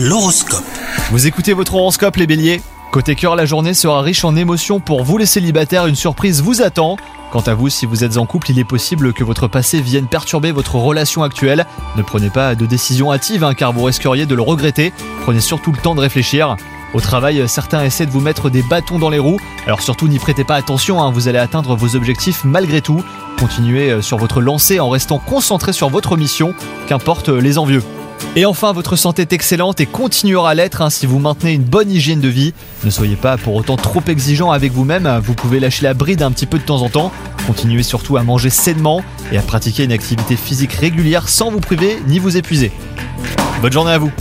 L'horoscope. Vous écoutez votre horoscope les béliers Côté cœur, la journée sera riche en émotions pour vous les célibataires, une surprise vous attend. Quant à vous, si vous êtes en couple, il est possible que votre passé vienne perturber votre relation actuelle. Ne prenez pas de décision hâtive hein, car vous risqueriez de le regretter. Prenez surtout le temps de réfléchir. Au travail, certains essaient de vous mettre des bâtons dans les roues, alors surtout n'y prêtez pas attention, hein, vous allez atteindre vos objectifs malgré tout. Continuez euh, sur votre lancée en restant concentré sur votre mission, qu'importe euh, les envieux. Et enfin, votre santé est excellente et continuera à l'être hein, si vous maintenez une bonne hygiène de vie. Ne soyez pas pour autant trop exigeant avec vous-même, vous pouvez lâcher la bride un petit peu de temps en temps. Continuez surtout à manger sainement et à pratiquer une activité physique régulière sans vous priver ni vous épuiser. Bonne journée à vous